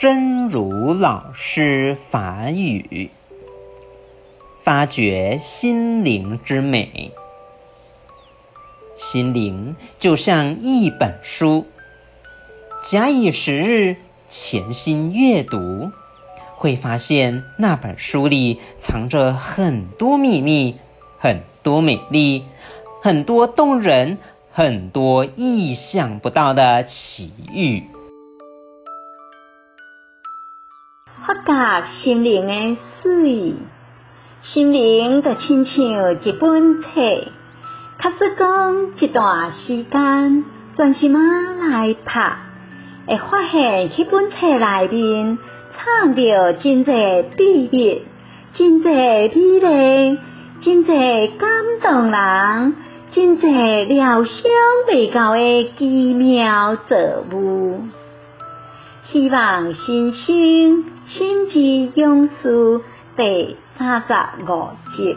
真如老师法语，发掘心灵之美。心灵就像一本书，假以时日，潜心阅读，会发现那本书里藏着很多秘密，很多美丽，很多动人，很多意想不到的奇遇。发觉心灵的水，心灵就亲像一本册，假使讲一段时间专心啊来读，会发现迄本册里面藏着真侪秘密，真侪美丽，真侪感动人，真侪料想未到的奇妙造物。希望新生心之勇士第三十五集。